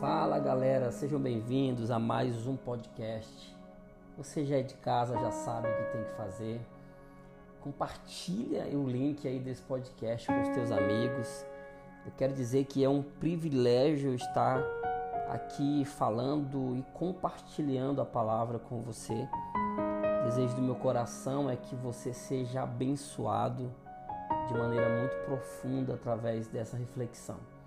Fala galera, sejam bem-vindos a mais um podcast. Você já é de casa, já sabe o que tem que fazer. Compartilha o link aí desse podcast com os teus amigos. Eu quero dizer que é um privilégio estar aqui falando e compartilhando a palavra com você. O desejo do meu coração é que você seja abençoado de maneira muito profunda através dessa reflexão.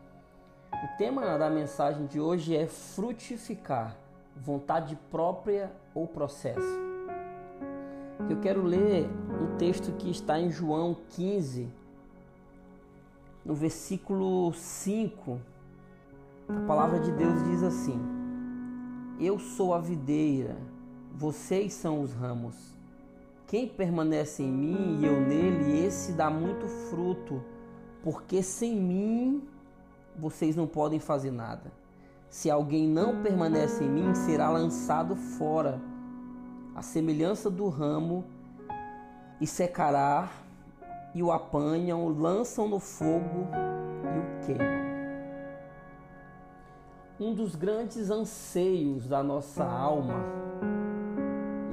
O tema da mensagem de hoje é frutificar, vontade própria ou processo. Eu quero ler um texto que está em João 15, no versículo 5. A palavra de Deus diz assim: Eu sou a videira, vocês são os ramos. Quem permanece em mim e eu nele, esse dá muito fruto, porque sem mim vocês não podem fazer nada. Se alguém não permanece em mim, será lançado fora, a semelhança do ramo, e secará, e o apanham, lançam no fogo e o queimam. Um dos grandes anseios da nossa alma,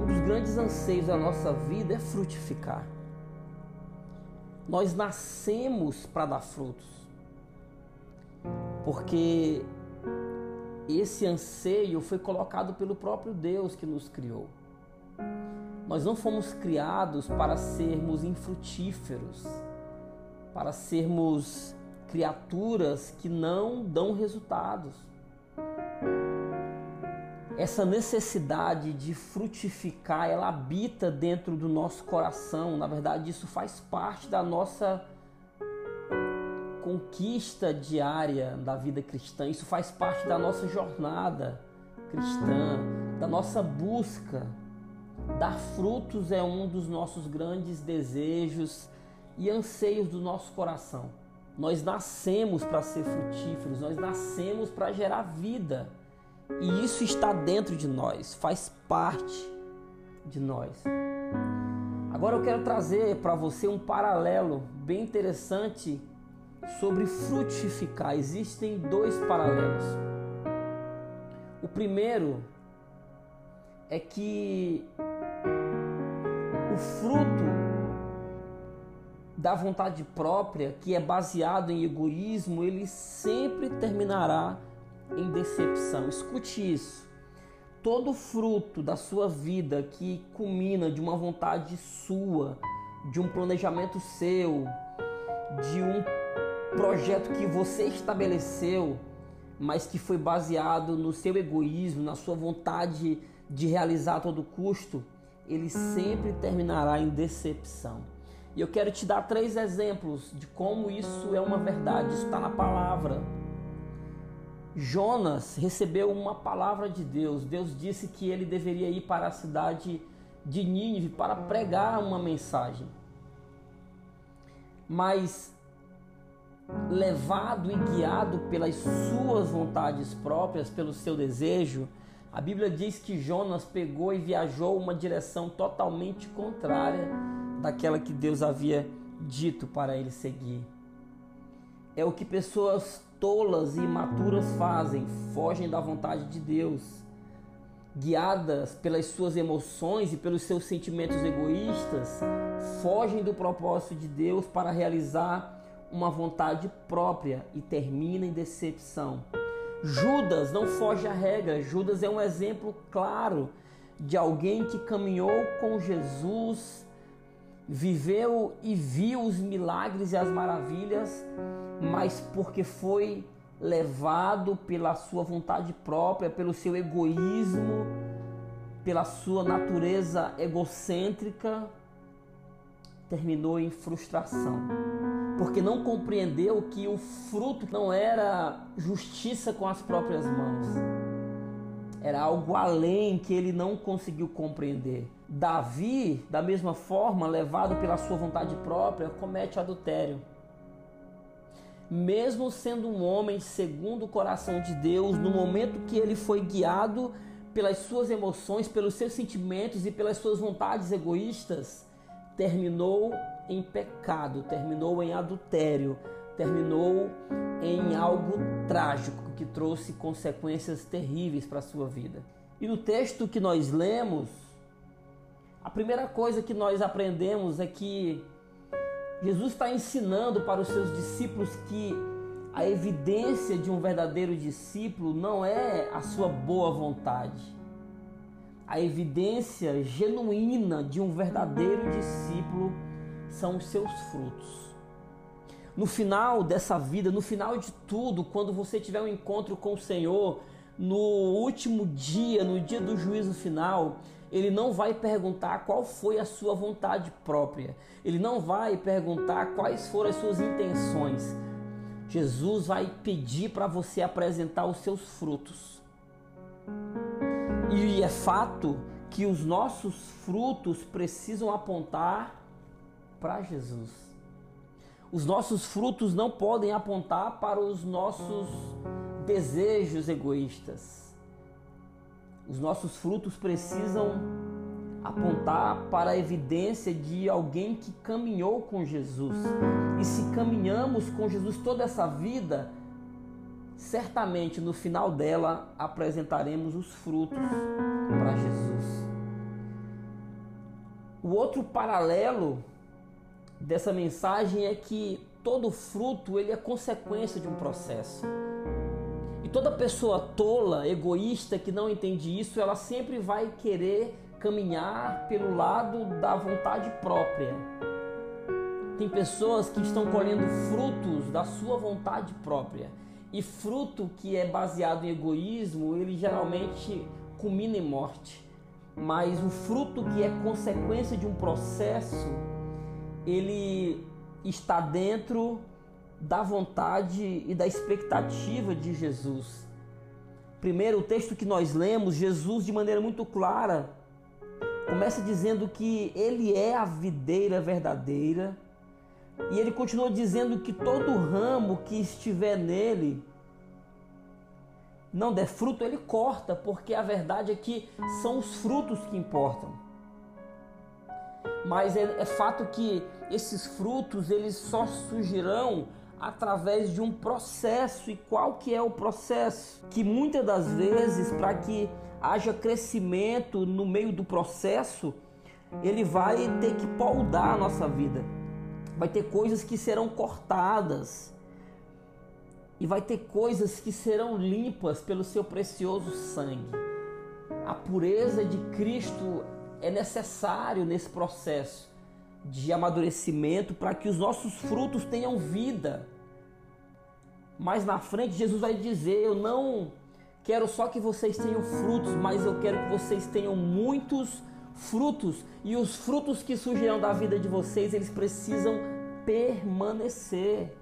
um dos grandes anseios da nossa vida é frutificar. Nós nascemos para dar frutos porque esse anseio foi colocado pelo próprio Deus que nos criou. Nós não fomos criados para sermos infrutíferos, para sermos criaturas que não dão resultados. Essa necessidade de frutificar, ela habita dentro do nosso coração. Na verdade, isso faz parte da nossa conquista diária da vida cristã, isso faz parte da nossa jornada cristã, da nossa busca. Dar frutos é um dos nossos grandes desejos e anseios do nosso coração. Nós nascemos para ser frutíferos, nós nascemos para gerar vida. E isso está dentro de nós, faz parte de nós. Agora eu quero trazer para você um paralelo bem interessante sobre frutificar. Existem dois paralelos. O primeiro é que o fruto da vontade própria, que é baseado em egoísmo, ele sempre terminará em decepção. Escute isso. Todo fruto da sua vida que culmina de uma vontade sua, de um planejamento seu, de um projeto que você estabeleceu, mas que foi baseado no seu egoísmo, na sua vontade de realizar a todo custo, ele sempre terminará em decepção. E eu quero te dar três exemplos de como isso é uma verdade, isso está na palavra. Jonas recebeu uma palavra de Deus. Deus disse que ele deveria ir para a cidade de Nínive para pregar uma mensagem. Mas levado e guiado pelas suas vontades próprias, pelo seu desejo, a Bíblia diz que Jonas pegou e viajou uma direção totalmente contrária daquela que Deus havia dito para ele seguir. É o que pessoas tolas e imaturas fazem, fogem da vontade de Deus, guiadas pelas suas emoções e pelos seus sentimentos egoístas, fogem do propósito de Deus para realizar uma vontade própria e termina em decepção. Judas não foge à regra. Judas é um exemplo claro de alguém que caminhou com Jesus, viveu e viu os milagres e as maravilhas, mas porque foi levado pela sua vontade própria, pelo seu egoísmo, pela sua natureza egocêntrica, terminou em frustração porque não compreendeu que o fruto não era justiça com as próprias mãos. Era algo além que ele não conseguiu compreender. Davi, da mesma forma, levado pela sua vontade própria, comete adultério. Mesmo sendo um homem segundo o coração de Deus, no momento que ele foi guiado pelas suas emoções, pelos seus sentimentos e pelas suas vontades egoístas, terminou em pecado, terminou em adultério, terminou em algo trágico que trouxe consequências terríveis para a sua vida. E no texto que nós lemos, a primeira coisa que nós aprendemos é que Jesus está ensinando para os seus discípulos que a evidência de um verdadeiro discípulo não é a sua boa vontade. A evidência genuína de um verdadeiro discípulo são os seus frutos. No final dessa vida, no final de tudo, quando você tiver um encontro com o Senhor, no último dia, no dia do juízo final, ele não vai perguntar qual foi a sua vontade própria. Ele não vai perguntar quais foram as suas intenções. Jesus vai pedir para você apresentar os seus frutos. E é fato que os nossos frutos precisam apontar para Jesus. Os nossos frutos não podem apontar para os nossos desejos egoístas. Os nossos frutos precisam apontar para a evidência de alguém que caminhou com Jesus. E se caminhamos com Jesus toda essa vida, certamente no final dela apresentaremos os frutos para Jesus. O outro paralelo dessa mensagem é que todo fruto ele é consequência de um processo. E toda pessoa tola, egoísta que não entende isso, ela sempre vai querer caminhar pelo lado da vontade própria. Tem pessoas que estão colhendo frutos da sua vontade própria. E fruto que é baseado em egoísmo, ele geralmente culmina em morte. Mas o fruto que é consequência de um processo, ele está dentro da vontade e da expectativa de Jesus. Primeiro, o texto que nós lemos, Jesus, de maneira muito clara, começa dizendo que ele é a videira verdadeira, e ele continua dizendo que todo ramo que estiver nele não der fruto, ele corta, porque a verdade é que são os frutos que importam. Mas é, é fato que esses frutos eles só surgirão através de um processo. E qual que é o processo? Que muitas das vezes, para que haja crescimento no meio do processo, ele vai ter que poldar a nossa vida. Vai ter coisas que serão cortadas. E vai ter coisas que serão limpas pelo seu precioso sangue. A pureza de Cristo é necessário nesse processo de amadurecimento para que os nossos frutos tenham vida. Mais na frente, Jesus vai dizer: Eu não quero só que vocês tenham frutos, mas eu quero que vocês tenham muitos frutos. E os frutos que surgirão da vida de vocês, eles precisam permanecer.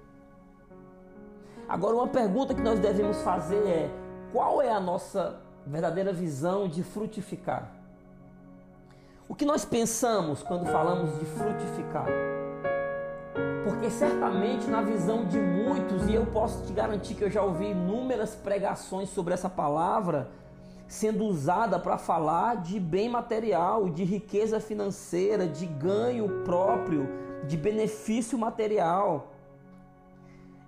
Agora, uma pergunta que nós devemos fazer é: qual é a nossa verdadeira visão de frutificar? O que nós pensamos quando falamos de frutificar? Porque certamente na visão de muitos, e eu posso te garantir que eu já ouvi inúmeras pregações sobre essa palavra sendo usada para falar de bem material, de riqueza financeira, de ganho próprio, de benefício material.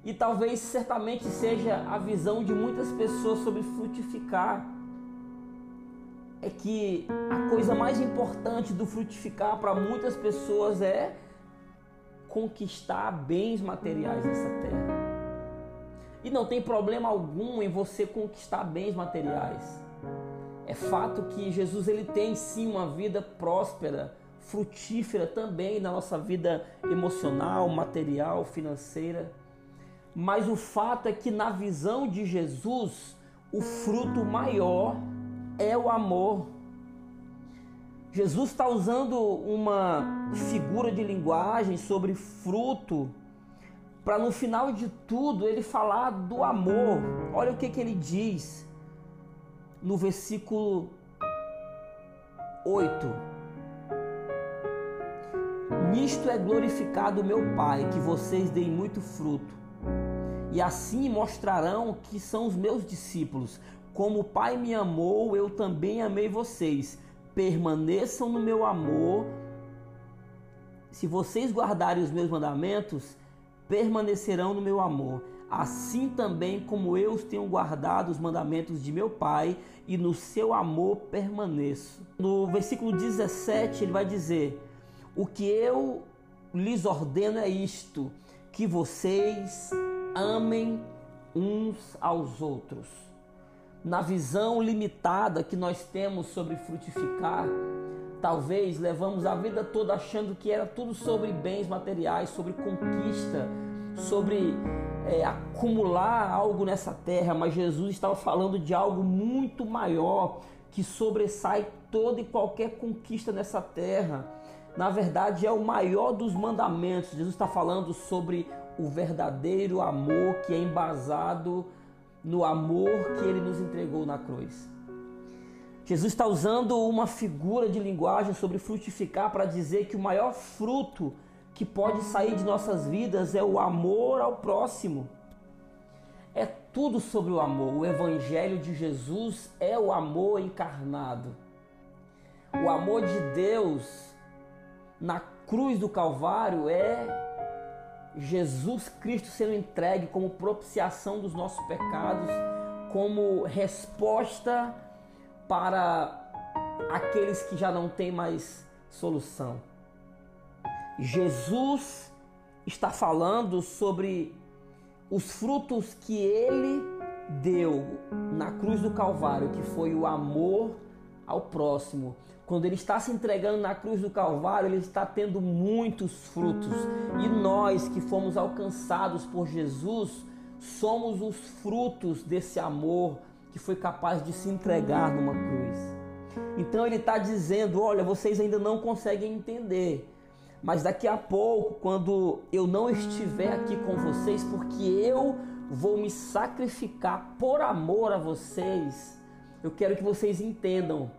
E talvez certamente seja a visão de muitas pessoas sobre frutificar é que a coisa mais importante do frutificar para muitas pessoas é conquistar bens materiais nessa terra. E não tem problema algum em você conquistar bens materiais. É fato que Jesus ele tem sim uma vida próspera, frutífera também na nossa vida emocional, material, financeira. Mas o fato é que na visão de Jesus, o fruto maior é o amor. Jesus está usando uma figura de linguagem sobre fruto para no final de tudo ele falar do amor. Olha o que, que ele diz no versículo 8. Nisto é glorificado meu Pai, que vocês deem muito fruto, e assim mostrarão que são os meus discípulos. Como o Pai me amou, eu também amei vocês. Permaneçam no meu amor. Se vocês guardarem os meus mandamentos, permanecerão no meu amor, assim também como eu tenho guardado os mandamentos de meu Pai e no seu amor permaneço. No versículo 17 ele vai dizer: O que eu lhes ordeno é isto, que vocês amem uns aos outros. Na visão limitada que nós temos sobre frutificar, talvez levamos a vida toda achando que era tudo sobre bens materiais, sobre conquista, sobre é, acumular algo nessa terra, mas Jesus estava falando de algo muito maior que sobressai toda e qualquer conquista nessa terra. Na verdade, é o maior dos mandamentos. Jesus está falando sobre o verdadeiro amor que é embasado no amor que ele nos entregou na cruz. Jesus está usando uma figura de linguagem sobre frutificar para dizer que o maior fruto que pode sair de nossas vidas é o amor ao próximo. É tudo sobre o amor. O Evangelho de Jesus é o amor encarnado. O amor de Deus na cruz do Calvário é Jesus Cristo sendo entregue como propiciação dos nossos pecados, como resposta para aqueles que já não têm mais solução. Jesus está falando sobre os frutos que ele deu na cruz do Calvário, que foi o amor ao próximo. Quando ele está se entregando na cruz do Calvário, ele está tendo muitos frutos. E nós que fomos alcançados por Jesus, somos os frutos desse amor que foi capaz de se entregar numa cruz. Então ele está dizendo: olha, vocês ainda não conseguem entender mas daqui a pouco, quando eu não estiver aqui com vocês, porque eu vou me sacrificar por amor a vocês, eu quero que vocês entendam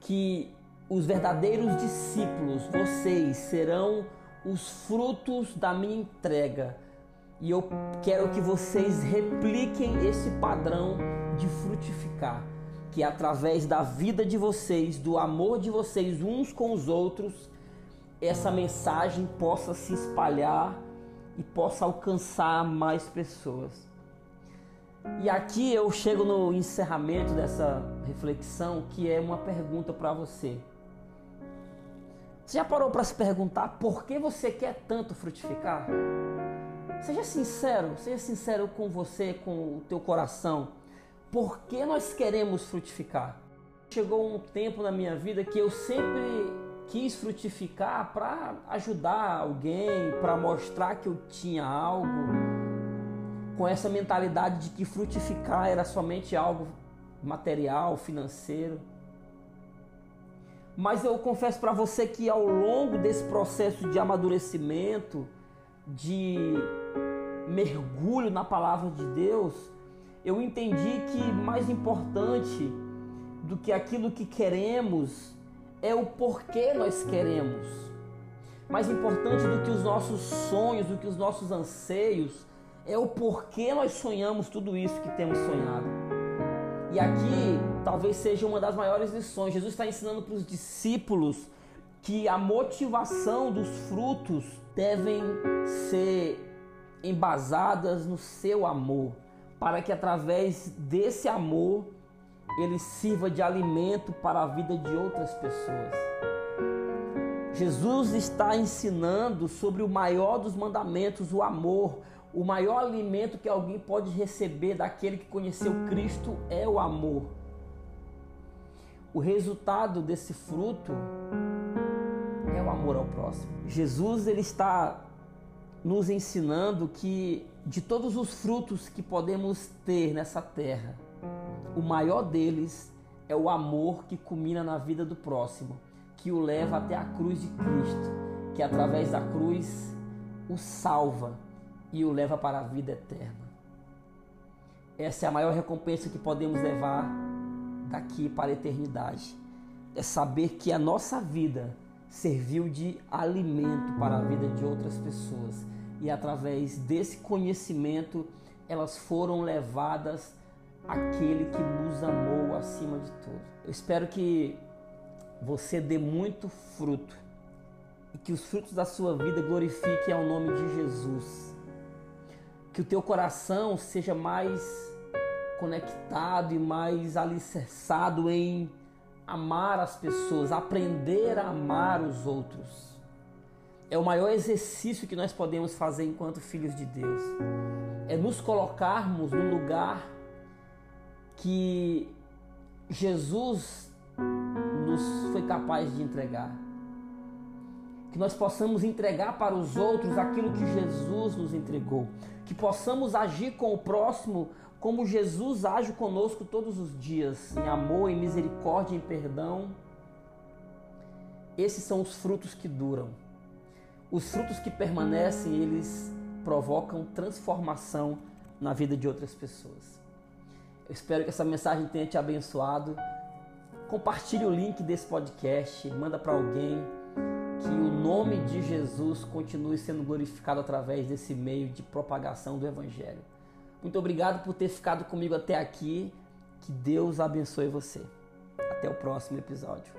que os verdadeiros discípulos, vocês, serão os frutos da minha entrega. E eu quero que vocês repliquem esse padrão de frutificar, que é através da vida de vocês, do amor de vocês uns com os outros, essa mensagem possa se espalhar e possa alcançar mais pessoas. E aqui eu chego no encerramento dessa reflexão, que é uma pergunta para você. Você já parou para se perguntar por que você quer tanto frutificar? Seja sincero, seja sincero com você, com o teu coração. Por que nós queremos frutificar? Chegou um tempo na minha vida que eu sempre quis frutificar para ajudar alguém, para mostrar que eu tinha algo, com essa mentalidade de que frutificar era somente algo material, financeiro. Mas eu confesso para você que ao longo desse processo de amadurecimento, de mergulho na palavra de Deus, eu entendi que mais importante do que aquilo que queremos é o porquê nós queremos. Mais importante do que os nossos sonhos, do que os nossos anseios, é o porquê nós sonhamos tudo isso que temos sonhado. E aqui talvez seja uma das maiores lições. Jesus está ensinando para os discípulos que a motivação dos frutos devem ser embasadas no seu amor, para que através desse amor ele sirva de alimento para a vida de outras pessoas. Jesus está ensinando sobre o maior dos mandamentos, o amor. O maior alimento que alguém pode receber daquele que conheceu Cristo é o amor. O resultado desse fruto é o amor ao próximo. Jesus ele está nos ensinando que de todos os frutos que podemos ter nessa terra, o maior deles é o amor que culmina na vida do próximo, que o leva até a cruz de Cristo, que através da cruz o salva e o leva para a vida eterna. Essa é a maior recompensa que podemos levar daqui para a eternidade. É saber que a nossa vida serviu de alimento para a vida de outras pessoas e através desse conhecimento elas foram levadas aquele que nos amou acima de tudo. Eu espero que você dê muito fruto e que os frutos da sua vida glorifiquem ao nome de Jesus. Que o teu coração seja mais conectado e mais alicerçado em amar as pessoas, aprender a amar os outros. É o maior exercício que nós podemos fazer enquanto filhos de Deus. É nos colocarmos no lugar que Jesus nos foi capaz de entregar. Que nós possamos entregar para os outros aquilo que Jesus nos entregou. Que possamos agir com o próximo como Jesus age conosco todos os dias, em amor, em misericórdia, em perdão. Esses são os frutos que duram. Os frutos que permanecem, eles provocam transformação na vida de outras pessoas. Eu espero que essa mensagem tenha te abençoado. Compartilhe o link desse podcast, manda para alguém que o nome de Jesus continue sendo glorificado através desse meio de propagação do evangelho. Muito obrigado por ter ficado comigo até aqui. Que Deus abençoe você. Até o próximo episódio.